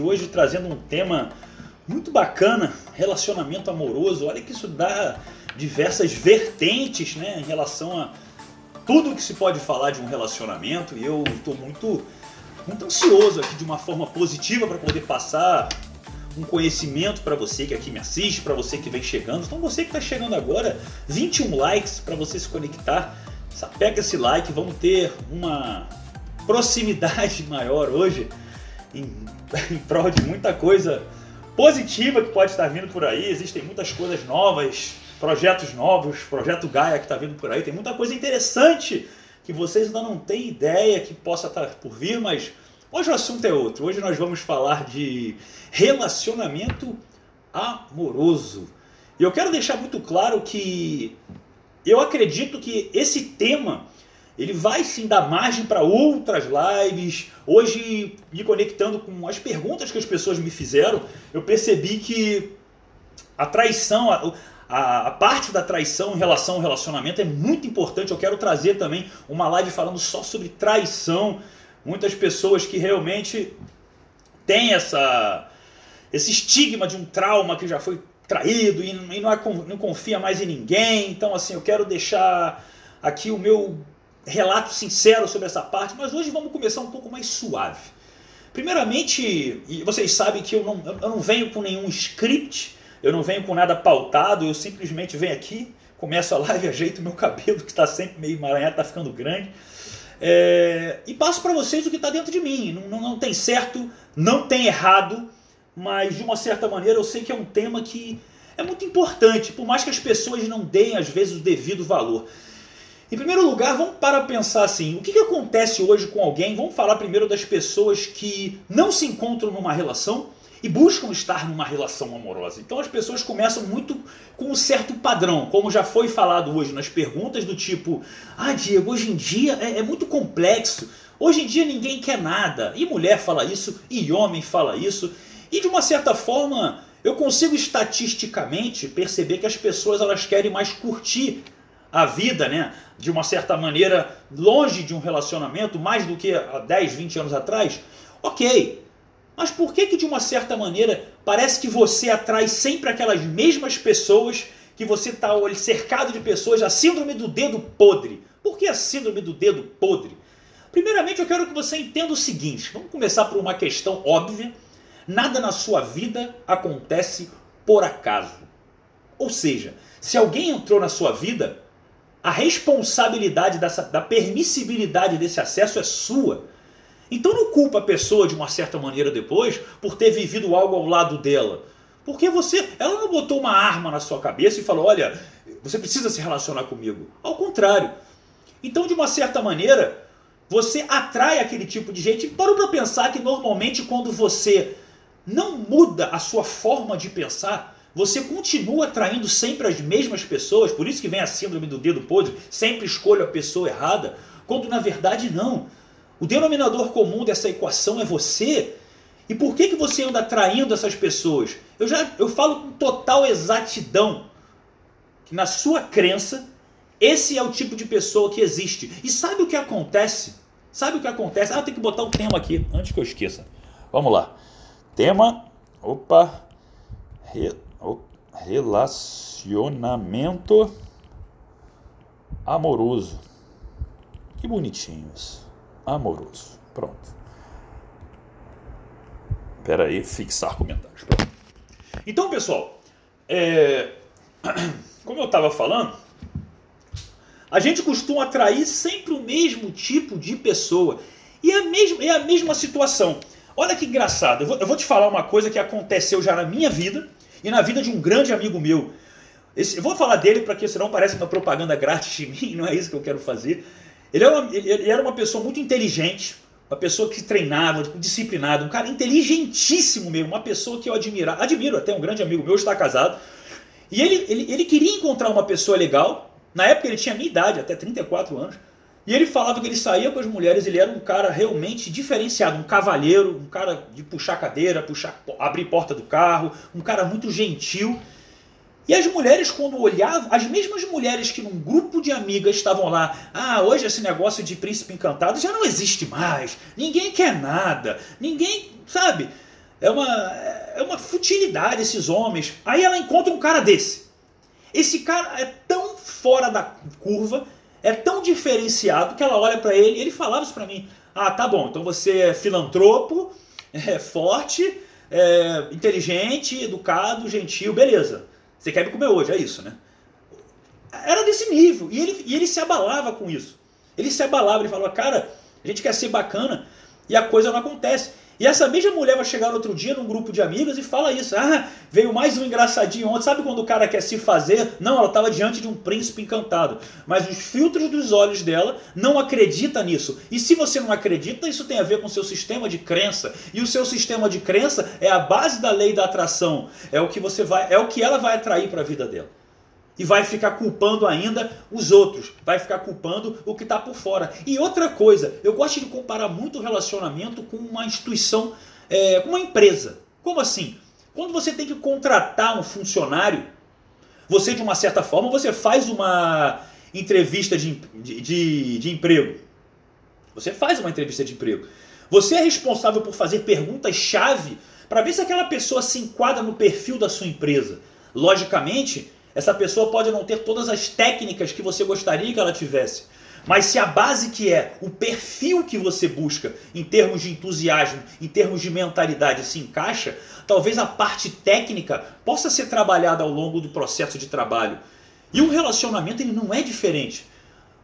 hoje trazendo um tema muito bacana, relacionamento amoroso. Olha que isso dá diversas vertentes, né, em relação a tudo que se pode falar de um relacionamento. E eu estou muito, muito ansioso aqui de uma forma positiva para poder passar um conhecimento para você que aqui me assiste, para você que vem chegando. Então você que está chegando agora, 21 likes para você se conectar. Pega esse like, vamos ter uma proximidade maior hoje em, em prol de muita coisa positiva que pode estar vindo por aí. Existem muitas coisas novas, projetos novos, projeto Gaia que está vindo por aí. Tem muita coisa interessante que vocês ainda não têm ideia que possa estar por vir, mas hoje o assunto é outro. Hoje nós vamos falar de relacionamento amoroso. E eu quero deixar muito claro que eu acredito que esse tema ele vai sim dar margem para outras lives. Hoje, me conectando com as perguntas que as pessoas me fizeram, eu percebi que a traição, a, a, parte da traição em relação ao relacionamento é muito importante. Eu quero trazer também uma live falando só sobre traição. Muitas pessoas que realmente têm essa, esse estigma de um trauma que já foi traído e, e não, é, não confia mais em ninguém. Então, assim, eu quero deixar aqui o meu relato sincero sobre essa parte, mas hoje vamos começar um pouco mais suave. Primeiramente, vocês sabem que eu não, eu não venho com nenhum script, eu não venho com nada pautado, eu simplesmente venho aqui, começo a live, ajeito meu cabelo, que está sempre meio emaranhado, está ficando grande, é, e passo para vocês o que está dentro de mim. Não, não, não tem certo, não tem errado, mas de uma certa maneira eu sei que é um tema que é muito importante, por mais que as pessoas não deem às vezes o devido valor. Em primeiro lugar, vamos para pensar assim: o que, que acontece hoje com alguém? Vamos falar primeiro das pessoas que não se encontram numa relação e buscam estar numa relação amorosa. Então as pessoas começam muito com um certo padrão, como já foi falado hoje nas perguntas do tipo: Ah, Diego, hoje em dia é, é muito complexo. Hoje em dia ninguém quer nada. E mulher fala isso, e homem fala isso. E de uma certa forma, eu consigo estatisticamente perceber que as pessoas elas querem mais curtir a vida, né? De uma certa maneira, longe de um relacionamento, mais do que há 10, 20 anos atrás, ok. Mas por que que de uma certa maneira parece que você atrai sempre aquelas mesmas pessoas que você está cercado de pessoas, a síndrome do dedo podre? Por que a síndrome do dedo podre? Primeiramente eu quero que você entenda o seguinte, vamos começar por uma questão óbvia. Nada na sua vida acontece por acaso. Ou seja, se alguém entrou na sua vida, a responsabilidade dessa, da permissibilidade desse acesso é sua. Então não culpa a pessoa de uma certa maneira depois por ter vivido algo ao lado dela. Porque você, ela não botou uma arma na sua cabeça e falou: "Olha, você precisa se relacionar comigo". Ao contrário. Então, de uma certa maneira, você atrai aquele tipo de gente. Parou para pensar que normalmente quando você não muda a sua forma de pensar, você continua atraindo sempre as mesmas pessoas, por isso que vem a síndrome do dedo podre, sempre escolho a pessoa errada, quando na verdade não. O denominador comum dessa equação é você. E por que, que você anda atraindo essas pessoas? Eu já eu falo com total exatidão que na sua crença esse é o tipo de pessoa que existe. E sabe o que acontece? Sabe o que acontece? Ah, tem que botar o tema aqui antes que eu esqueça. Vamos lá. Tema. Opa. Relacionamento amoroso. Que bonitinhos. Amoroso. Pronto. Espera aí, fixar comentários. Pronto. Então, pessoal, é... como eu estava falando, a gente costuma atrair sempre o mesmo tipo de pessoa. E é a mesma, é a mesma situação. Olha que engraçado. Eu vou, eu vou te falar uma coisa que aconteceu já na minha vida e na vida de um grande amigo meu. Esse, eu vou falar dele para que senão parece uma propaganda grátis de mim, não é isso que eu quero fazer. Ele era, uma, ele era uma pessoa muito inteligente, uma pessoa que treinava, disciplinado, um cara inteligentíssimo mesmo, uma pessoa que eu admiro, admiro até um grande amigo meu, está casado. E ele, ele, ele queria encontrar uma pessoa legal, na época ele tinha minha idade, até 34 anos, e ele falava que ele saía com as mulheres, ele era um cara realmente diferenciado, um cavalheiro, um cara de puxar cadeira, puxar, abrir porta do carro, um cara muito gentil. E as mulheres, quando olhavam, as mesmas mulheres que num grupo de amigas estavam lá, ah, hoje esse negócio de príncipe encantado já não existe mais, ninguém quer nada, ninguém, sabe? É uma, é uma futilidade esses homens. Aí ela encontra um cara desse. Esse cara é tão fora da curva, é tão diferenciado que ela olha para ele e ele falava isso para mim. Ah, tá bom, então você é filantropo, é forte, é inteligente, educado, gentil, beleza. Você quer me comer hoje, é isso, né? Era desse nível. E ele, e ele se abalava com isso. Ele se abalava, ele falava, cara, a gente quer ser bacana e a coisa não acontece. E essa mesma mulher vai chegar outro dia num grupo de amigas e fala isso. Ah, veio mais um engraçadinho ontem. Sabe quando o cara quer se fazer? Não, ela estava diante de um príncipe encantado. Mas os filtros dos olhos dela não acredita nisso. E se você não acredita, isso tem a ver com o seu sistema de crença. E o seu sistema de crença é a base da lei da atração. É o que você vai, é o que ela vai atrair para a vida dela e vai ficar culpando ainda os outros, vai ficar culpando o que está por fora. E outra coisa, eu gosto de comparar muito o relacionamento com uma instituição, é, com uma empresa. Como assim? Quando você tem que contratar um funcionário, você de uma certa forma você faz uma entrevista de, de, de emprego. Você faz uma entrevista de emprego. Você é responsável por fazer perguntas-chave para ver se aquela pessoa se enquadra no perfil da sua empresa. Logicamente, essa pessoa pode não ter todas as técnicas que você gostaria que ela tivesse. Mas se a base que é o perfil que você busca em termos de entusiasmo, em termos de mentalidade se encaixa, talvez a parte técnica possa ser trabalhada ao longo do processo de trabalho. E o relacionamento ele não é diferente.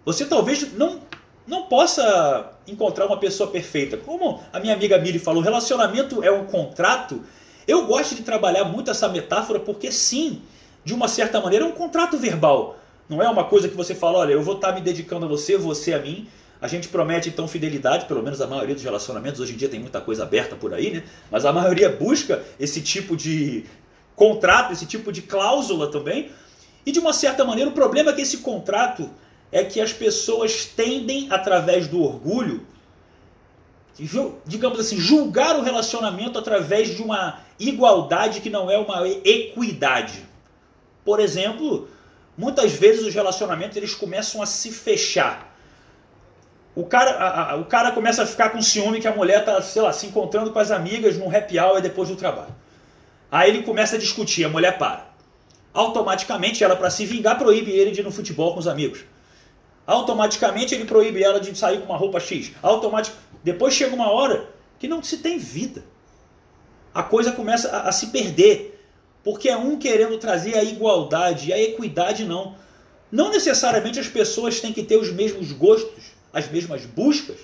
Você talvez não, não possa encontrar uma pessoa perfeita. Como a minha amiga Miri falou, relacionamento é um contrato. Eu gosto de trabalhar muito essa metáfora porque sim, de uma certa maneira, é um contrato verbal. Não é uma coisa que você fala, olha, eu vou estar me dedicando a você, você a mim. A gente promete então fidelidade, pelo menos a maioria dos relacionamentos. Hoje em dia tem muita coisa aberta por aí, né? Mas a maioria busca esse tipo de contrato, esse tipo de cláusula também. E de uma certa maneira, o problema é que esse contrato é que as pessoas tendem, através do orgulho, digamos assim, julgar o relacionamento através de uma igualdade que não é uma equidade. Por exemplo, muitas vezes os relacionamentos eles começam a se fechar. O cara, a, a, o cara começa a ficar com ciúme que a mulher está, sei lá, se encontrando com as amigas num happy hour depois do trabalho. Aí ele começa a discutir, a mulher para. Automaticamente ela, para se vingar, proíbe ele de ir no futebol com os amigos. Automaticamente ele proíbe ela de sair com uma roupa X. Automatic... Depois chega uma hora que não se tem vida. A coisa começa a, a se perder. Porque é um querendo trazer a igualdade a equidade não. Não necessariamente as pessoas têm que ter os mesmos gostos, as mesmas buscas.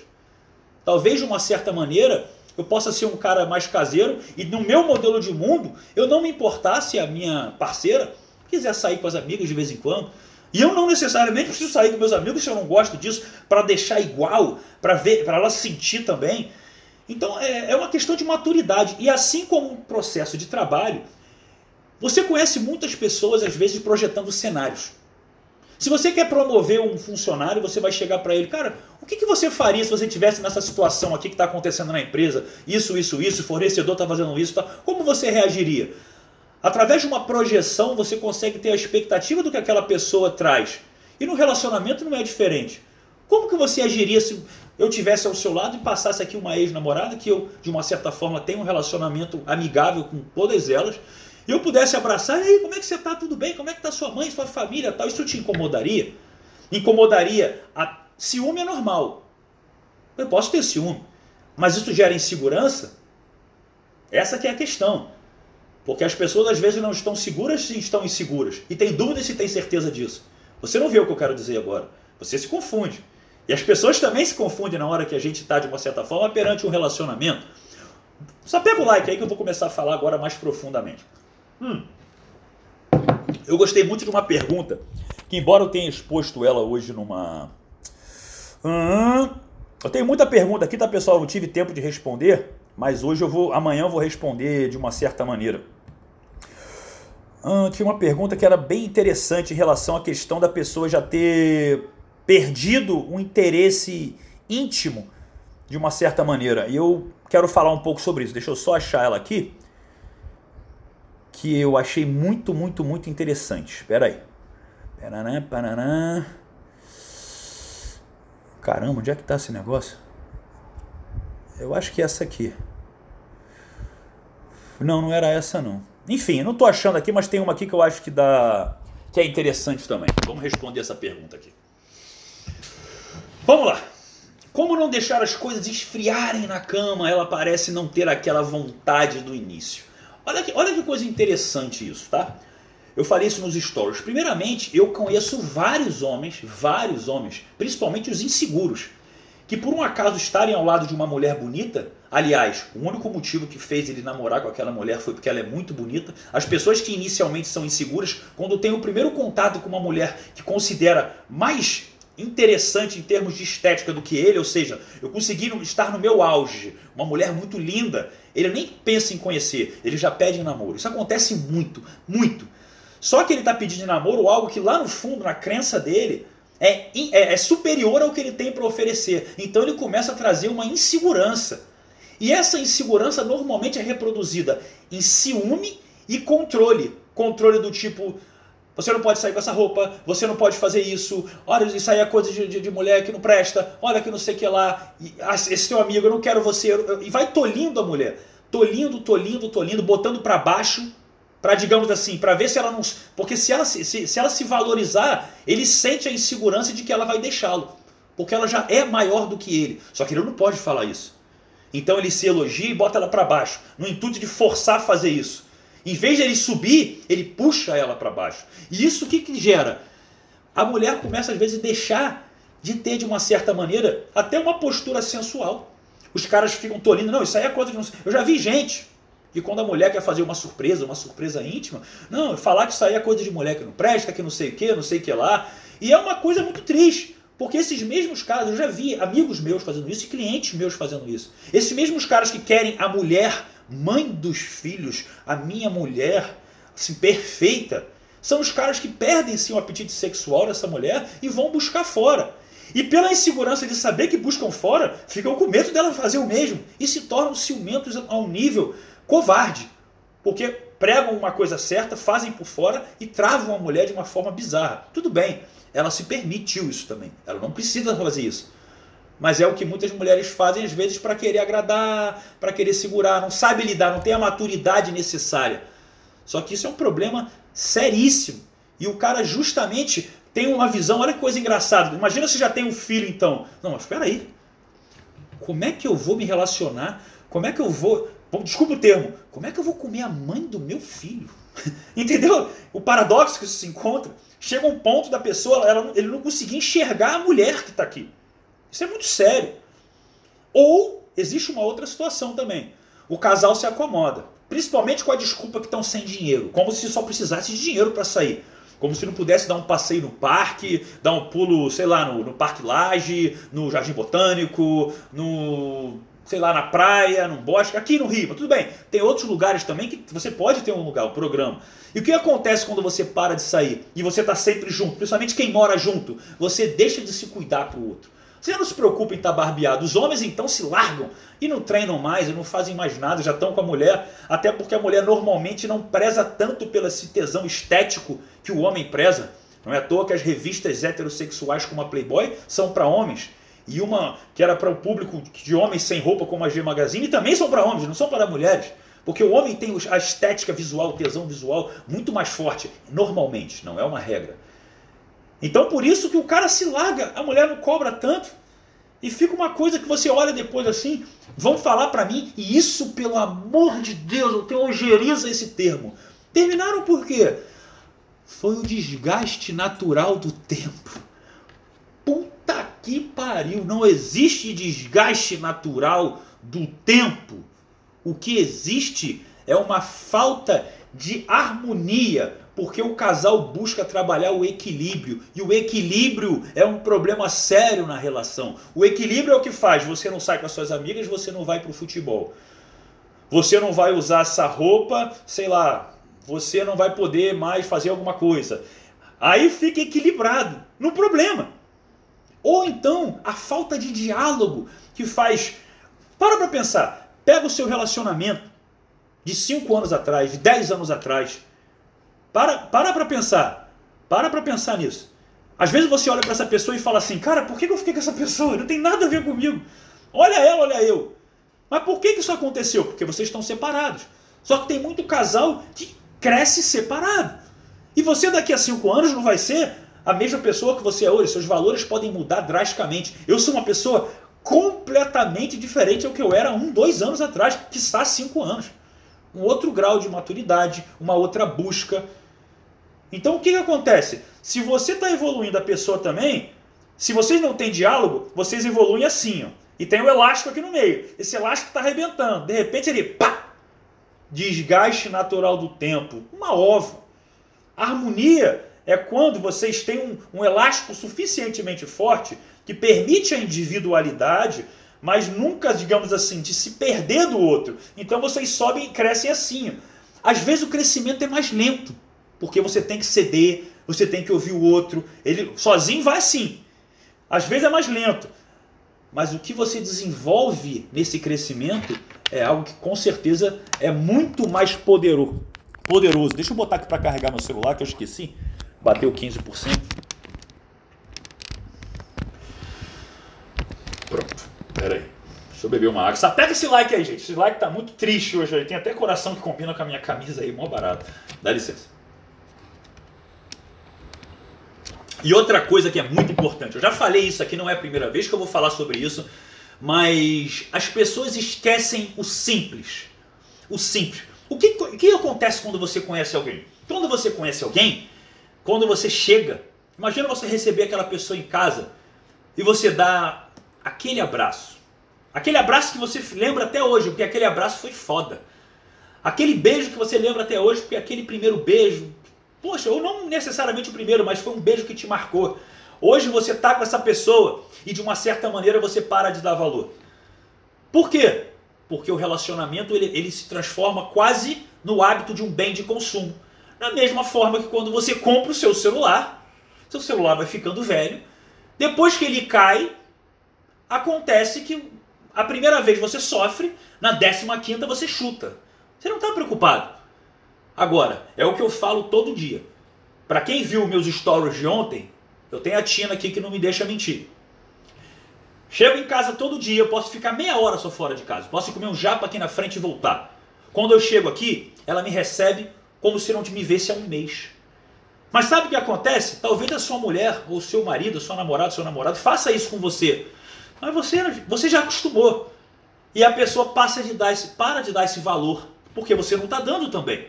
Talvez de uma certa maneira eu possa ser um cara mais caseiro e no meu modelo de mundo eu não me importar se a minha parceira quiser sair com as amigas de vez em quando. E eu não necessariamente preciso sair com meus amigos se eu não gosto disso para deixar igual, para ver, para ela sentir também. Então é, é uma questão de maturidade. E assim como um processo de trabalho, você conhece muitas pessoas, às vezes, projetando cenários. Se você quer promover um funcionário, você vai chegar para ele, cara, o que, que você faria se você estivesse nessa situação aqui que está acontecendo na empresa? Isso, isso, isso, o fornecedor está fazendo isso, tá? como você reagiria? Através de uma projeção, você consegue ter a expectativa do que aquela pessoa traz. E no relacionamento não é diferente. Como que você agiria se eu tivesse ao seu lado e passasse aqui uma ex-namorada que eu, de uma certa forma, tenho um relacionamento amigável com todas elas, e eu pudesse abraçar, e aí, como é que você está? Tudo bem? Como é que está sua mãe, sua família tal? Isso te incomodaria? Incomodaria. A... Ciúme é normal. Eu posso ter ciúme. Mas isso gera insegurança? Essa que é a questão. Porque as pessoas às vezes não estão seguras se estão inseguras. E tem dúvida se tem certeza disso. Você não vê o que eu quero dizer agora. Você se confunde. E as pessoas também se confundem na hora que a gente está, de uma certa forma, perante um relacionamento. Só pega o like aí que eu vou começar a falar agora mais profundamente. Hum. Eu gostei muito de uma pergunta que, embora eu tenha exposto ela hoje numa. Hum, eu tenho muita pergunta aqui, tá, pessoal? Eu não tive tempo de responder, mas hoje eu vou. Amanhã eu vou responder de uma certa maneira. Hum, tinha uma pergunta que era bem interessante em relação à questão da pessoa já ter perdido um interesse íntimo de uma certa maneira. E eu quero falar um pouco sobre isso. Deixa eu só achar ela aqui que eu achei muito, muito, muito interessante. Espera aí. Paraná, paraná. Caramba, onde é que tá esse negócio? Eu acho que é essa aqui. Não, não era essa não. Enfim, não tô achando aqui, mas tem uma aqui que eu acho que dá que é interessante também. Vamos responder essa pergunta aqui. Vamos lá. Como não deixar as coisas esfriarem na cama? Ela parece não ter aquela vontade do início. Olha que, olha que coisa interessante isso, tá? Eu falei isso nos stories. Primeiramente, eu conheço vários homens, vários homens, principalmente os inseguros, que por um acaso estarem ao lado de uma mulher bonita, aliás, o único motivo que fez ele namorar com aquela mulher foi porque ela é muito bonita. As pessoas que inicialmente são inseguras, quando têm o primeiro contato com uma mulher que considera mais interessante em termos de estética do que ele, ou seja, eu consegui estar no meu auge, uma mulher muito linda, ele nem pensa em conhecer, ele já pede namoro. Isso acontece muito, muito. Só que ele está pedindo namoro algo que lá no fundo, na crença dele, é, é, é superior ao que ele tem para oferecer. Então ele começa a trazer uma insegurança. E essa insegurança normalmente é reproduzida em ciúme e controle. Controle do tipo, você não pode sair com essa roupa, você não pode fazer isso, olha, isso aí é coisa de, de, de mulher que não presta, olha que não sei o que lá, ah, esse teu amigo, eu não quero você. E vai tolindo a mulher. Tolindo, tolindo, tolindo, botando para baixo para digamos assim, para ver se ela não, porque se ela se, se, se ela se valorizar, ele sente a insegurança de que ela vai deixá-lo, porque ela já é maior do que ele. Só que ele não pode falar isso. Então ele se elogia e bota ela para baixo, no intuito de forçar a fazer isso. Em vez de ele subir, ele puxa ela para baixo. E isso o que, que gera? A mulher começa às vezes a deixar de ter de uma certa maneira até uma postura sensual. Os caras ficam tolindo, não, isso aí é coisa de não Eu já vi gente que quando a mulher quer fazer uma surpresa, uma surpresa íntima, não, falar que isso aí é coisa de mulher que não presta, que não sei o que, não sei o que lá. E é uma coisa muito triste. Porque esses mesmos caras, eu já vi amigos meus fazendo isso e clientes meus fazendo isso. Esses mesmos caras que querem a mulher, mãe dos filhos, a minha mulher, assim, perfeita, são os caras que perdem sim o apetite sexual dessa mulher e vão buscar fora. E pela insegurança de saber que buscam fora, ficam com medo dela fazer o mesmo e se tornam ciumentos a um nível covarde. Porque pregam uma coisa certa, fazem por fora e travam a mulher de uma forma bizarra. Tudo bem, ela se permitiu isso também. Ela não precisa fazer isso. Mas é o que muitas mulheres fazem às vezes para querer agradar, para querer segurar, não sabe lidar, não tem a maturidade necessária. Só que isso é um problema seríssimo. E o cara justamente tem uma visão, olha que coisa engraçada. Imagina se já tem um filho então. Não, mas espera aí. Como é que eu vou me relacionar? Como é que eu vou Desculpa o termo. Como é que eu vou comer a mãe do meu filho? Entendeu? O paradoxo que isso se encontra. Chega um ponto da pessoa, ela, ele não conseguir enxergar a mulher que está aqui. Isso é muito sério. Ou existe uma outra situação também. O casal se acomoda. Principalmente com a desculpa que estão sem dinheiro. Como se só precisasse de dinheiro para sair. Como se não pudesse dar um passeio no parque, dar um pulo, sei lá, no, no Parque Laje, no Jardim Botânico, no sei lá, na praia, num bosque, aqui no Rio, tudo bem. Tem outros lugares também que você pode ter um lugar, um programa. E o que acontece quando você para de sair e você está sempre junto, principalmente quem mora junto? Você deixa de se cuidar para o outro. Você não se preocupa em estar tá barbeado. Os homens então se largam e não treinam mais, e não fazem mais nada, já estão com a mulher, até porque a mulher normalmente não preza tanto pelo esse tesão estético que o homem preza. Não é à toa que as revistas heterossexuais como a Playboy são para homens e uma que era para o público de homens sem roupa, como a G Magazine, também são para homens, não são para mulheres. Porque o homem tem a estética visual, o tesão visual muito mais forte, normalmente, não é uma regra. Então por isso que o cara se larga, a mulher não cobra tanto. E fica uma coisa que você olha depois assim, vão falar para mim, e isso, pelo amor de Deus, eu tenho ojeriza esse termo. Terminaram por quê? Foi o desgaste natural do tempo. Puta que pariu! Não existe desgaste natural do tempo. O que existe é uma falta de harmonia, porque o casal busca trabalhar o equilíbrio e o equilíbrio é um problema sério na relação. O equilíbrio é o que faz: você não sai com as suas amigas, você não vai para o futebol, você não vai usar essa roupa, sei lá, você não vai poder mais fazer alguma coisa. Aí fica equilibrado no problema. Ou então a falta de diálogo que faz. Para para pensar. Pega o seu relacionamento de 5 anos atrás, de 10 anos atrás. Para para para pensar. Para para pensar nisso. Às vezes você olha para essa pessoa e fala assim: Cara, por que eu fiquei com essa pessoa? Não tem nada a ver comigo. Olha ela, olha eu. Mas por que isso aconteceu? Porque vocês estão separados. Só que tem muito casal que cresce separado. E você daqui a cinco anos não vai ser a mesma pessoa que você é hoje. Seus valores podem mudar drasticamente. Eu sou uma pessoa completamente diferente ao que eu era um, dois anos atrás, que está cinco anos. Um outro grau de maturidade, uma outra busca. Então o que, que acontece? Se você está evoluindo a pessoa também, se vocês não têm diálogo, vocês evoluem assim, ó. E tem o elástico aqui no meio. Esse elástico está arrebentando. De repente ele, pá! Desgaste natural do tempo. Uma ova. harmonia é quando vocês têm um, um elástico suficientemente forte que permite a individualidade, mas nunca, digamos assim, de se perder do outro. Então vocês sobem e crescem assim. Às vezes o crescimento é mais lento, porque você tem que ceder, você tem que ouvir o outro. Ele sozinho vai assim. Às vezes é mais lento, mas o que você desenvolve nesse crescimento é algo que com certeza é muito mais poderoso. Poderoso. Deixa eu botar aqui para carregar meu celular que eu esqueci. Bateu 15%. Pronto. Pera aí. Deixa eu beber uma água. Só pega esse like aí, gente. Esse like tá muito triste hoje. Tem até coração que combina com a minha camisa aí, mó barato. Dá licença. E outra coisa que é muito importante, eu já falei isso aqui, não é a primeira vez que eu vou falar sobre isso, mas as pessoas esquecem o simples. O simples. O que, o que acontece quando você conhece alguém? Quando você conhece alguém, quando você chega, imagina você receber aquela pessoa em casa e você dá aquele abraço. Aquele abraço que você lembra até hoje, porque aquele abraço foi foda. Aquele beijo que você lembra até hoje, porque aquele primeiro beijo, poxa, ou não necessariamente o primeiro, mas foi um beijo que te marcou. Hoje você tá com essa pessoa e de uma certa maneira você para de dar valor. Por quê? Porque o relacionamento ele, ele se transforma quase no hábito de um bem de consumo. Da mesma forma que quando você compra o seu celular, seu celular vai ficando velho. Depois que ele cai, acontece que a primeira vez você sofre, na décima quinta você chuta. Você não está preocupado. Agora, é o que eu falo todo dia. Para quem viu meus stories de ontem, eu tenho a Tina aqui que não me deixa mentir. Chego em casa todo dia, eu posso ficar meia hora só fora de casa. Posso comer um japa aqui na frente e voltar. Quando eu chego aqui, ela me recebe como se não me visse há um mês. Mas sabe o que acontece? Talvez a sua mulher, ou seu marido, seu namorado, seu namorado, faça isso com você. Mas você, você já acostumou. E a pessoa passa de dar esse, para de dar esse valor, porque você não está dando também.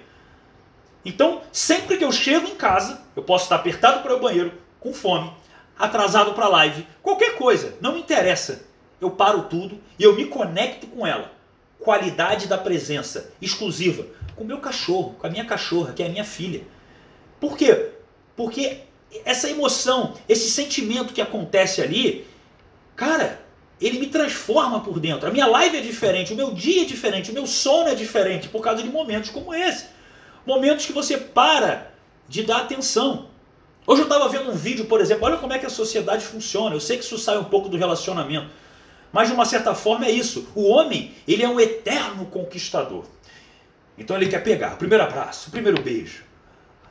Então, sempre que eu chego em casa, eu posso estar apertado para o banheiro, com fome, atrasado para a live, qualquer coisa, não me interessa. Eu paro tudo e eu me conecto com ela. Qualidade da presença exclusiva com o meu cachorro, com a minha cachorra, que é a minha filha. Por quê? Porque essa emoção, esse sentimento que acontece ali, cara, ele me transforma por dentro. A minha live é diferente, o meu dia é diferente, o meu sono é diferente por causa de momentos como esse. Momentos que você para de dar atenção. Hoje eu estava vendo um vídeo, por exemplo, olha como é que a sociedade funciona. Eu sei que isso sai um pouco do relacionamento, mas de uma certa forma é isso. O homem, ele é um eterno conquistador. Então ele quer pegar o primeiro abraço, o primeiro beijo,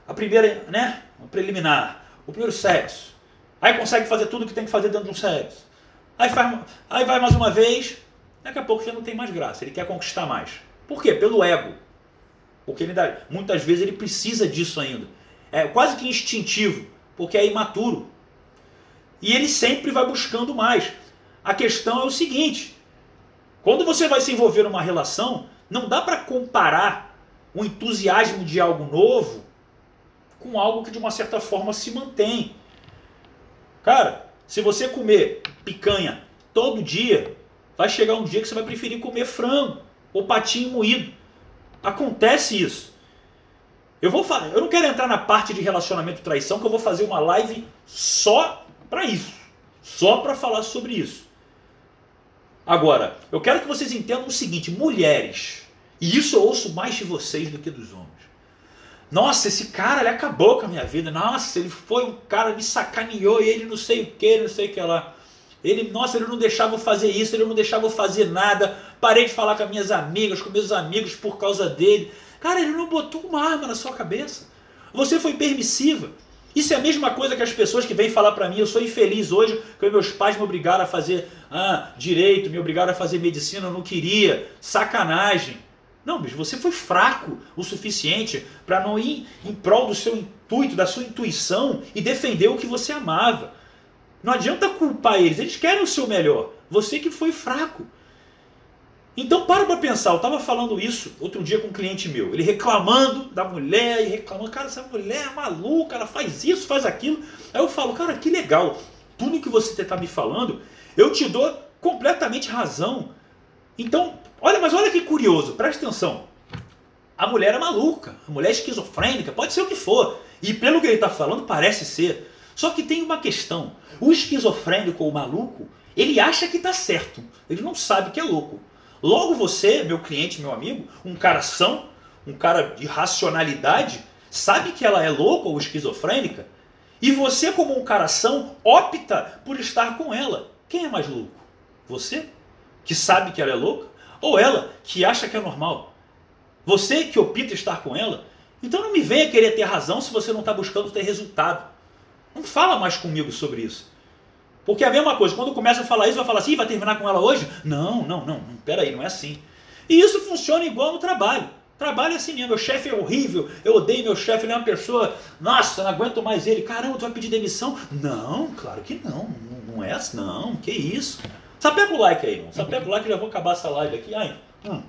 a primeira, né, o preliminar, o primeiro sexo. Aí consegue fazer tudo o que tem que fazer dentro de um sexo. Aí, faz, aí vai mais uma vez, daqui a pouco já não tem mais graça, ele quer conquistar mais. Por quê? Pelo ego. Porque ele dá, muitas vezes ele precisa disso ainda. É quase que instintivo, porque é imaturo. E ele sempre vai buscando mais. A questão é o seguinte: quando você vai se envolver numa relação, não dá para comparar o entusiasmo de algo novo com algo que de uma certa forma se mantém. Cara, se você comer picanha todo dia, vai chegar um dia que você vai preferir comer frango ou patinho moído. Acontece isso. Eu vou falar, eu não quero entrar na parte de relacionamento e traição, que eu vou fazer uma live só para isso, só para falar sobre isso. Agora, eu quero que vocês entendam o seguinte: mulheres, e isso eu ouço mais de vocês do que dos homens. Nossa, esse cara ele acabou com a minha vida. Nossa, ele foi um cara me sacaneou e ele não sei o que, não sei o que lá. Ele, nossa, ele não deixava eu fazer isso, ele não deixava eu fazer nada. Parei de falar com as minhas amigas, com meus amigos por causa dele. Cara, ele não botou uma arma na sua cabeça. Você foi permissiva. Isso é a mesma coisa que as pessoas que vêm falar para mim, eu sou infeliz hoje, porque meus pais me obrigaram a fazer ah, direito, me obrigaram a fazer medicina, eu não queria. Sacanagem. Não, bicho, você foi fraco o suficiente para não ir em prol do seu intuito, da sua intuição e defender o que você amava. Não adianta culpar eles, eles querem o seu melhor. Você que foi fraco. Então para para pensar, eu estava falando isso outro dia com um cliente meu, ele reclamando da mulher e reclamando, cara, essa mulher é maluca, ela faz isso, faz aquilo. Aí eu falo, cara, que legal, tudo que você está me falando, eu te dou completamente razão. Então, olha, mas olha que curioso, presta atenção. A mulher é maluca, a mulher é esquizofrênica, pode ser o que for. E pelo que ele está falando, parece ser. Só que tem uma questão. O esquizofrênico ou maluco, ele acha que está certo. Ele não sabe que é louco. Logo você, meu cliente, meu amigo, um cara são, um cara de racionalidade, sabe que ela é louca ou esquizofrênica, e você, como um cara são, opta por estar com ela. Quem é mais louco? Você, que sabe que ela é louca, ou ela, que acha que é normal? Você que opta estar com ela? Então não me venha querer ter razão se você não está buscando ter resultado. Não fala mais comigo sobre isso. Porque é a mesma coisa, quando começa a falar isso, vai falar assim, vai terminar com ela hoje? Não, não, não, não, peraí, não é assim. E isso funciona igual no trabalho. Trabalho é assim mesmo, meu chefe é horrível, eu odeio meu chefe, ele é uma pessoa, nossa, não aguento mais ele, caramba, tu vai pedir demissão? Não, claro que não, não é assim, não, que isso. Sapeca o like aí, irmão, sapeca o like, já vou acabar essa live aqui. Ai, hum.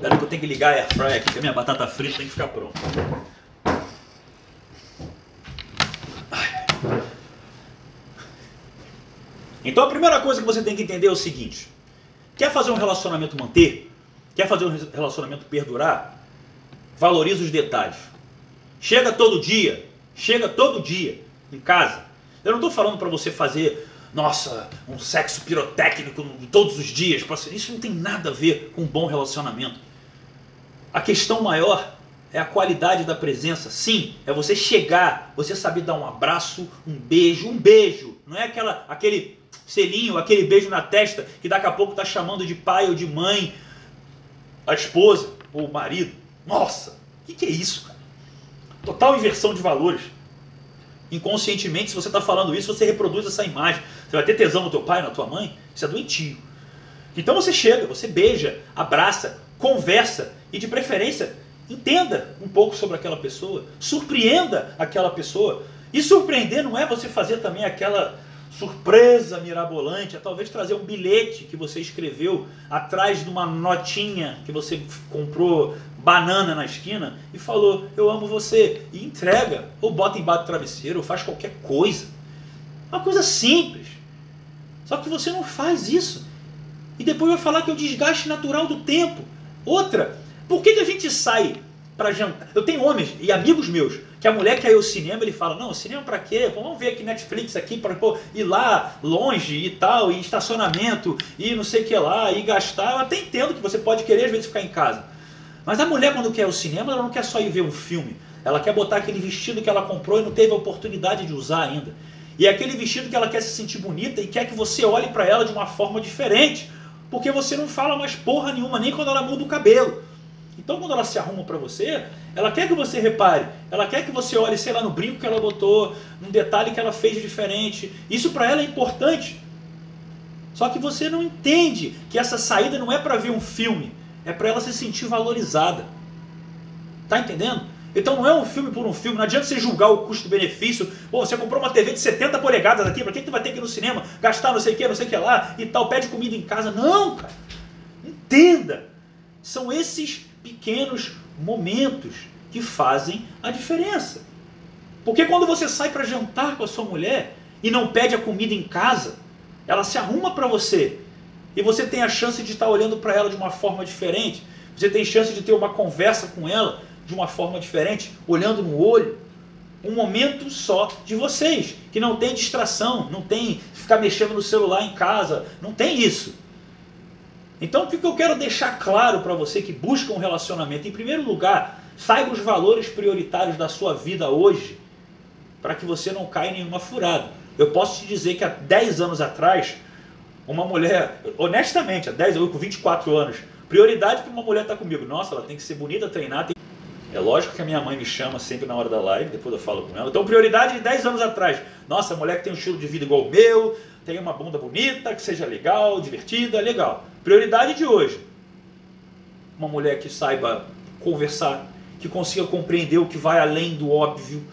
Pera que eu tenho que ligar a airfryer aqui, que a minha batata frita tem que ficar pronta. Então a primeira coisa que você tem que entender é o seguinte: quer fazer um relacionamento manter? Quer fazer um relacionamento perdurar? Valorize os detalhes. Chega todo dia, chega todo dia em casa. Eu não estou falando para você fazer, nossa, um sexo pirotécnico todos os dias. Isso não tem nada a ver com um bom relacionamento. A questão maior é a qualidade da presença. Sim, é você chegar, você saber dar um abraço, um beijo, um beijo. Não é aquela, aquele selinho, aquele beijo na testa que daqui a pouco está chamando de pai ou de mãe a esposa ou o marido. Nossa, o que, que é isso, cara? Total inversão de valores. Inconscientemente, se você está falando isso, você reproduz essa imagem. Você vai ter tesão no teu pai, na tua mãe, isso é doentio. Então você chega, você beija, abraça, conversa e de preferência entenda um pouco sobre aquela pessoa, surpreenda aquela pessoa. E surpreender não é você fazer também aquela surpresa mirabolante é talvez trazer um bilhete que você escreveu atrás de uma notinha que você comprou banana na esquina e falou eu amo você. E entrega ou bota embaixo do travesseiro ou faz qualquer coisa. Uma coisa simples. Só que você não faz isso. E depois vai falar que é o desgaste natural do tempo. Outra por que, que a gente sai para jantar eu tenho homens e amigos meus que a mulher quer ir ao cinema, ele fala, não, cinema para quê? vamos ver aqui Netflix aqui para ir lá longe e tal, e estacionamento, e não sei o que lá, e gastar. Eu até entendo que você pode querer às vezes ficar em casa. Mas a mulher quando quer ir ao cinema, ela não quer só ir ver um filme. Ela quer botar aquele vestido que ela comprou e não teve a oportunidade de usar ainda. E é aquele vestido que ela quer se sentir bonita e quer que você olhe para ela de uma forma diferente. Porque você não fala mais porra nenhuma, nem quando ela muda o cabelo. Então, quando ela se arruma para você, ela quer que você repare, ela quer que você olhe, sei lá, no brinco que ela botou, num detalhe que ela fez diferente. Isso para ela é importante. Só que você não entende que essa saída não é para ver um filme, é para ela se sentir valorizada. Tá entendendo? Então não é um filme por um filme, não adianta você julgar o custo-benefício. Pô, você comprou uma TV de 70 polegadas aqui, que, que tu vai ter que ir no cinema, gastar não sei o que, não sei o que lá e tal, pede comida em casa. Não, cara. Entenda. São esses pequenos momentos que fazem a diferença. Porque quando você sai para jantar com a sua mulher e não pede a comida em casa, ela se arruma para você e você tem a chance de estar olhando para ela de uma forma diferente, você tem chance de ter uma conversa com ela de uma forma diferente, olhando no olho. Um momento só de vocês, que não tem distração, não tem ficar mexendo no celular em casa, não tem isso. Então o que eu quero deixar claro para você que busca um relacionamento? Em primeiro lugar, saiba os valores prioritários da sua vida hoje, para que você não caia em nenhuma furada. Eu posso te dizer que há 10 anos atrás, uma mulher, honestamente, há 10 anos, com 24 anos, prioridade para uma mulher estar tá comigo. Nossa, ela tem que ser bonita, treinar. Tem... É lógico que a minha mãe me chama sempre na hora da live, depois eu falo com ela. Então, prioridade de 10 anos atrás. Nossa, mulher que tem um estilo de vida igual o meu, tem uma bunda bonita, que seja legal, divertida, legal. Prioridade de hoje. uma mulher que saiba conversar, que consiga compreender o que vai além do óbvio,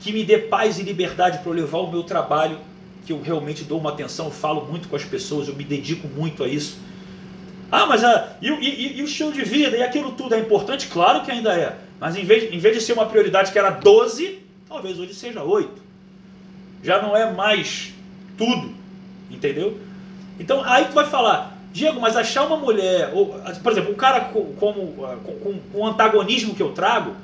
que me dê paz e liberdade para eu levar o meu trabalho, que eu realmente dou uma atenção, eu falo muito com as pessoas, eu me dedico muito a isso. Ah, mas a, e, e, e o estilo de vida e aquilo tudo é importante? Claro que ainda é. Mas em vez, em vez de ser uma prioridade que era 12, talvez hoje seja 8. Já não é mais tudo. Entendeu? Então aí tu vai falar, Diego, mas achar uma mulher, ou, por exemplo, um cara como, com, com o antagonismo que eu trago,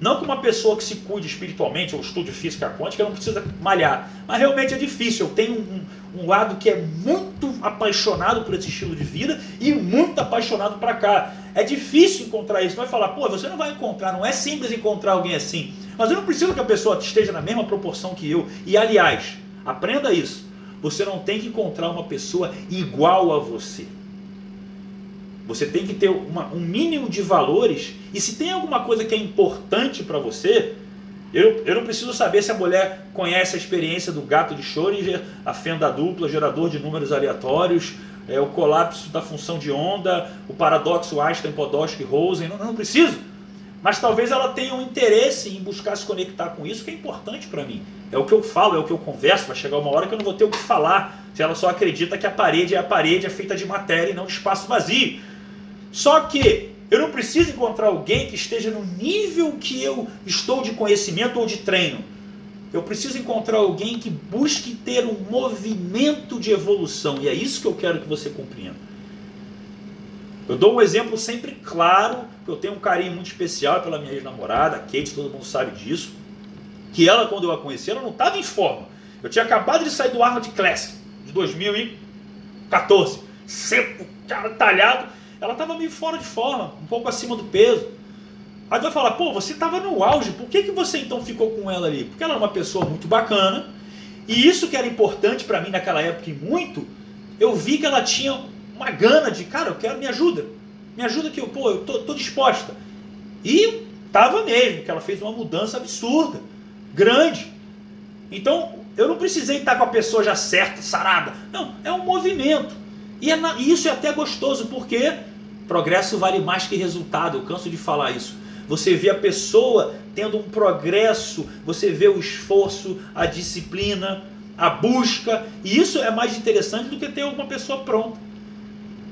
não que uma pessoa que se cuide espiritualmente ou estude física quântica não precisa malhar, mas realmente é difícil. Eu tenho um, um lado que é muito apaixonado por esse estilo de vida e muito apaixonado para cá. É difícil encontrar isso. Vai falar, pô, você não vai encontrar, não é simples encontrar alguém assim. Mas eu não preciso que a pessoa esteja na mesma proporção que eu. E aliás, aprenda isso. Você não tem que encontrar uma pessoa igual a você. Você tem que ter uma, um mínimo de valores. E se tem alguma coisa que é importante para você, eu, eu não preciso saber se a mulher conhece a experiência do gato de Schrödinger, a fenda dupla, gerador de números aleatórios, é, o colapso da função de onda, o paradoxo Einstein-Podolsky-Rosen. Não, não preciso. Mas talvez ela tenha um interesse em buscar se conectar com isso, que é importante para mim. É o que eu falo, é o que eu converso. Vai chegar uma hora que eu não vou ter o que falar se ela só acredita que a parede é a parede, é feita de matéria e não de espaço vazio. Só que eu não preciso encontrar alguém que esteja no nível que eu estou de conhecimento ou de treino. Eu preciso encontrar alguém que busque ter um movimento de evolução. E é isso que eu quero que você compreenda. Eu dou um exemplo sempre claro, que eu tenho um carinho muito especial pela minha ex-namorada, Kate, todo mundo sabe disso. Que ela, quando eu a conheci, ela não estava em forma. Eu tinha acabado de sair do Arnold Classic, de 2014. Seco, cara talhado. Ela estava meio fora de forma, um pouco acima do peso. Aí vai falar, pô, você estava no auge, por que, que você então ficou com ela ali? Porque ela era uma pessoa muito bacana, e isso que era importante para mim naquela época e muito, eu vi que ela tinha uma gana de, cara, eu quero, me ajuda. Me ajuda que eu, pô, eu tô, tô disposta. E tava mesmo, que ela fez uma mudança absurda, grande. Então, eu não precisei estar com a pessoa já certa, sarada. Não, é um movimento. E, é na, e isso é até gostoso, porque progresso vale mais que resultado. Eu canso de falar isso. Você vê a pessoa tendo um progresso, você vê o esforço, a disciplina, a busca, e isso é mais interessante do que ter uma pessoa pronta.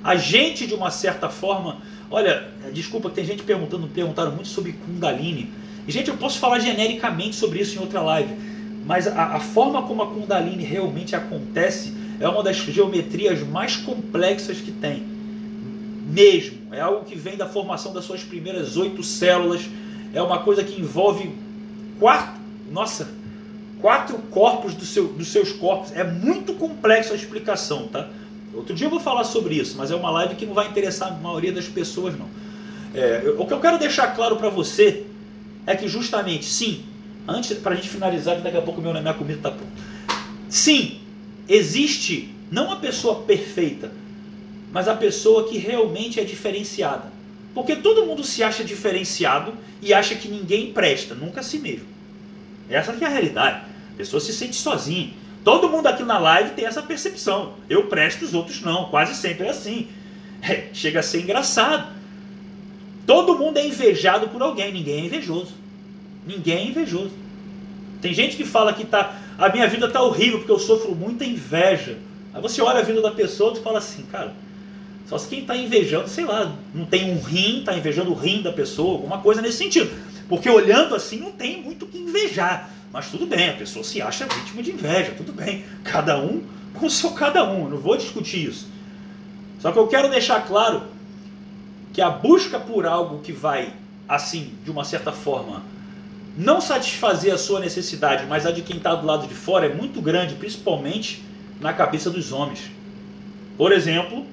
A gente, de uma certa forma, olha, desculpa, tem gente perguntando, perguntaram muito sobre Kundalini. E, gente, eu posso falar genericamente sobre isso em outra live, mas a, a forma como a Kundalini realmente acontece é uma das geometrias mais complexas que tem. Mesmo. É algo que vem da formação das suas primeiras oito células. É uma coisa que envolve quatro, nossa, quatro corpos do seu, dos seus corpos. É muito complexa a explicação, tá? Outro dia eu vou falar sobre isso, mas é uma live que não vai interessar a maioria das pessoas, não. É, o que eu quero deixar claro para você é que justamente, sim, antes para a gente finalizar, que daqui a pouco meu, minha comida está pronta. Sim, existe não a pessoa perfeita, mas a pessoa que realmente é diferenciada. Porque todo mundo se acha diferenciado e acha que ninguém presta, nunca a si mesmo. Essa é a realidade. A pessoa se sente sozinha. Todo mundo aqui na live tem essa percepção. Eu presto, os outros não. Quase sempre é assim. É, chega a ser engraçado. Todo mundo é invejado por alguém. Ninguém é invejoso. Ninguém é invejoso. Tem gente que fala que tá, a minha vida tá horrível porque eu sofro muita inveja. Aí você olha a vida da pessoa e fala assim, cara, só se quem está invejando, sei lá, não tem um rim, está invejando o rim da pessoa, alguma coisa nesse sentido. Porque olhando assim não tem muito o que invejar. Mas tudo bem, a pessoa se acha vítima de inveja, tudo bem. Cada um com o seu cada um, eu não vou discutir isso. Só que eu quero deixar claro que a busca por algo que vai, assim, de uma certa forma, não satisfazer a sua necessidade, mas a de quem está do lado de fora é muito grande, principalmente na cabeça dos homens. Por exemplo,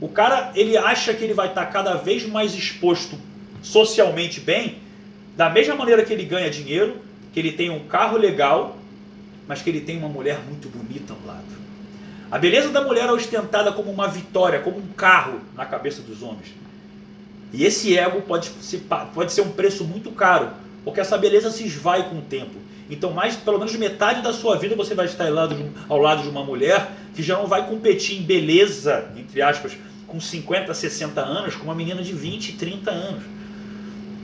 o cara ele acha que ele vai estar tá cada vez mais exposto socialmente bem, da mesma maneira que ele ganha dinheiro, que ele tem um carro legal, mas que ele tem uma mulher muito bonita ao lado. A beleza da mulher é ostentada como uma vitória, como um carro na cabeça dos homens. E esse ego pode pode ser um preço muito caro, porque essa beleza se esvai com o tempo. Então, mais pelo menos metade da sua vida você vai estar ao lado, ao lado de uma mulher que já não vai competir em beleza, entre aspas, com 50, 60 anos com uma menina de 20, 30 anos.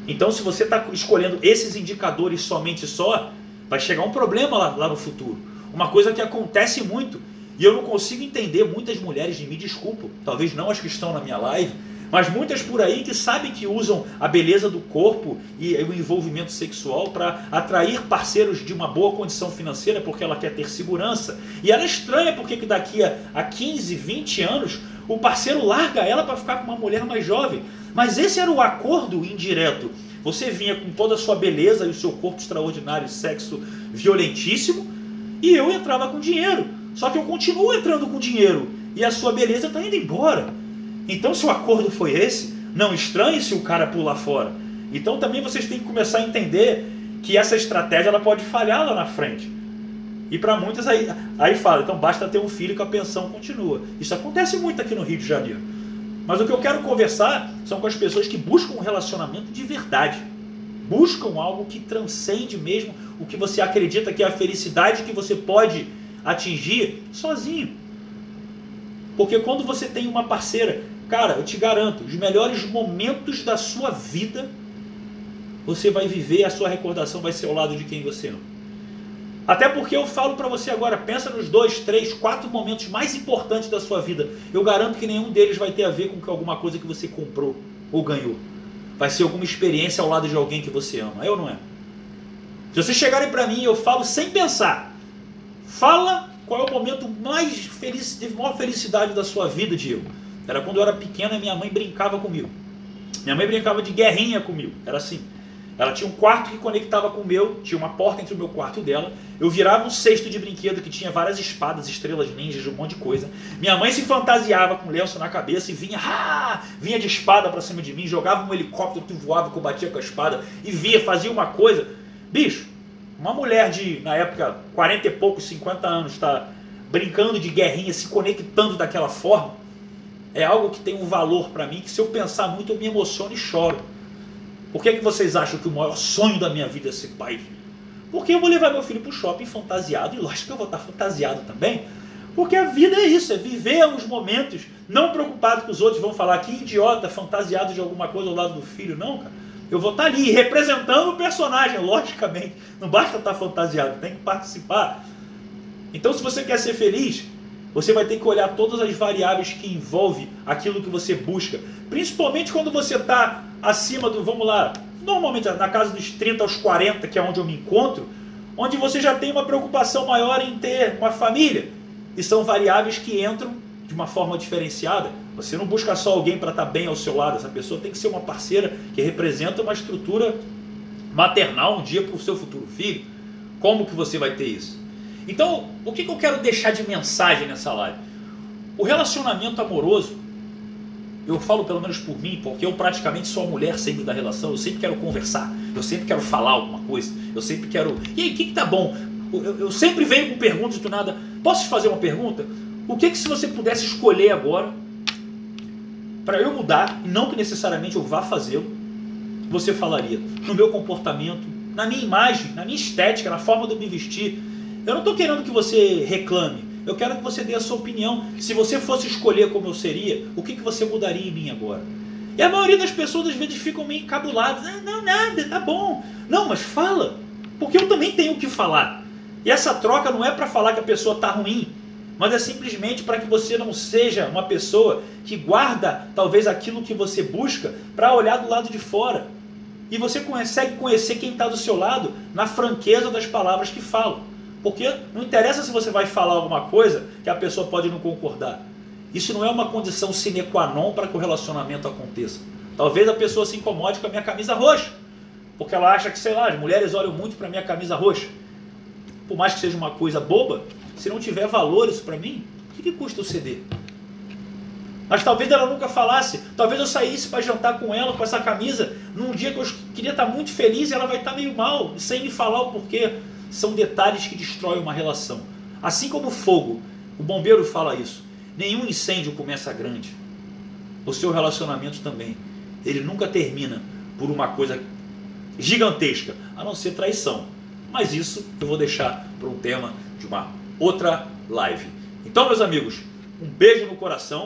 Então, se você está escolhendo esses indicadores somente só, vai chegar um problema lá, lá no futuro. Uma coisa que acontece muito, e eu não consigo entender muitas mulheres, me desculpo, talvez não as que estão na minha live, mas muitas por aí que sabem que usam a beleza do corpo e o envolvimento sexual para atrair parceiros de uma boa condição financeira porque ela quer ter segurança. E ela é estranha porque daqui a 15, 20 anos o parceiro larga ela para ficar com uma mulher mais jovem. Mas esse era o acordo indireto. Você vinha com toda a sua beleza e o seu corpo extraordinário, sexo violentíssimo, e eu entrava com dinheiro. Só que eu continuo entrando com dinheiro e a sua beleza está indo embora. Então, se o acordo foi esse, não estranhe se o cara pular fora. Então, também vocês têm que começar a entender que essa estratégia ela pode falhar lá na frente. E para muitas aí, aí fala, então basta ter um filho que a pensão continua. Isso acontece muito aqui no Rio de Janeiro. Mas o que eu quero conversar são com as pessoas que buscam um relacionamento de verdade. Buscam algo que transcende mesmo o que você acredita que é a felicidade que você pode atingir sozinho. Porque quando você tem uma parceira Cara, eu te garanto, os melhores momentos da sua vida você vai viver, a sua recordação vai ser ao lado de quem você ama. Até porque eu falo para você agora, pensa nos dois, três, quatro momentos mais importantes da sua vida. Eu garanto que nenhum deles vai ter a ver com alguma coisa que você comprou ou ganhou. Vai ser alguma experiência ao lado de alguém que você ama. É ou não é? Se vocês chegarem para mim, eu falo sem pensar. Fala qual é o momento mais feliz, de maior felicidade da sua vida, Diego. Era quando eu era pequena e minha mãe brincava comigo. Minha mãe brincava de guerrinha comigo. Era assim. Ela tinha um quarto que conectava com o meu, tinha uma porta entre o meu quarto e dela. Eu virava um cesto de brinquedo que tinha várias espadas, estrelas ninjas, um monte de coisa. Minha mãe se fantasiava com lenço na cabeça e vinha, vinha de espada para cima de mim, jogava um helicóptero que voava, que eu batia com a espada e via, fazia uma coisa. Bicho, uma mulher de, na época, 40 e poucos, 50 anos, está brincando de guerrinha, se conectando daquela forma é algo que tem um valor para mim que se eu pensar muito eu me emociono e choro. Por que, que vocês acham que o maior sonho da minha vida é ser pai? Porque eu vou levar meu filho para o shopping fantasiado e lógico que eu vou estar fantasiado também. Porque a vida é isso, é viver os momentos, não preocupado que os outros vão falar que idiota, fantasiado de alguma coisa ao lado do filho. Não, cara. Eu vou estar ali representando o personagem, logicamente. Não basta estar fantasiado, tem que participar. Então, se você quer ser feliz, você vai ter que olhar todas as variáveis que envolve aquilo que você busca. Principalmente quando você está acima do, vamos lá, normalmente na casa dos 30 aos 40, que é onde eu me encontro, onde você já tem uma preocupação maior em ter uma família. E são variáveis que entram de uma forma diferenciada. Você não busca só alguém para estar tá bem ao seu lado, essa pessoa tem que ser uma parceira que representa uma estrutura maternal um dia para o seu futuro filho. Como que você vai ter isso? Então, o que, que eu quero deixar de mensagem nessa live? O relacionamento amoroso, eu falo pelo menos por mim, porque eu praticamente sou a mulher sempre da relação, eu sempre quero conversar, eu sempre quero falar alguma coisa, eu sempre quero. E aí, o que, que tá bom? Eu, eu sempre venho com perguntas do nada. Posso te fazer uma pergunta? O que, que se você pudesse escolher agora, para eu mudar, não que necessariamente eu vá fazê-lo, você falaria? No meu comportamento, na minha imagem, na minha estética, na forma de eu me vestir, eu não estou querendo que você reclame. Eu quero que você dê a sua opinião. Se você fosse escolher como eu seria, o que, que você mudaria em mim agora? E a maioria das pessoas às vezes ficam meio encabuladas. Ah, não, nada, tá bom. Não, mas fala. Porque eu também tenho o que falar. E essa troca não é para falar que a pessoa tá ruim, mas é simplesmente para que você não seja uma pessoa que guarda talvez aquilo que você busca para olhar do lado de fora. E você consegue conhecer quem está do seu lado na franqueza das palavras que falam. Porque não interessa se você vai falar alguma coisa que a pessoa pode não concordar. Isso não é uma condição sine qua non para que o relacionamento aconteça. Talvez a pessoa se incomode com a minha camisa roxa, porque ela acha que, sei lá, as mulheres olham muito para a minha camisa roxa. Por mais que seja uma coisa boba, se não tiver valor isso para mim, o que, que custa eu ceder? Mas talvez ela nunca falasse, talvez eu saísse para jantar com ela com essa camisa num dia que eu queria estar muito feliz e ela vai estar meio mal, sem me falar o porquê são detalhes que destroem uma relação. Assim como o fogo, o bombeiro fala isso. Nenhum incêndio começa grande. O seu relacionamento também. Ele nunca termina por uma coisa gigantesca, a não ser traição. Mas isso eu vou deixar para um tema de uma outra live. Então, meus amigos, um beijo no coração.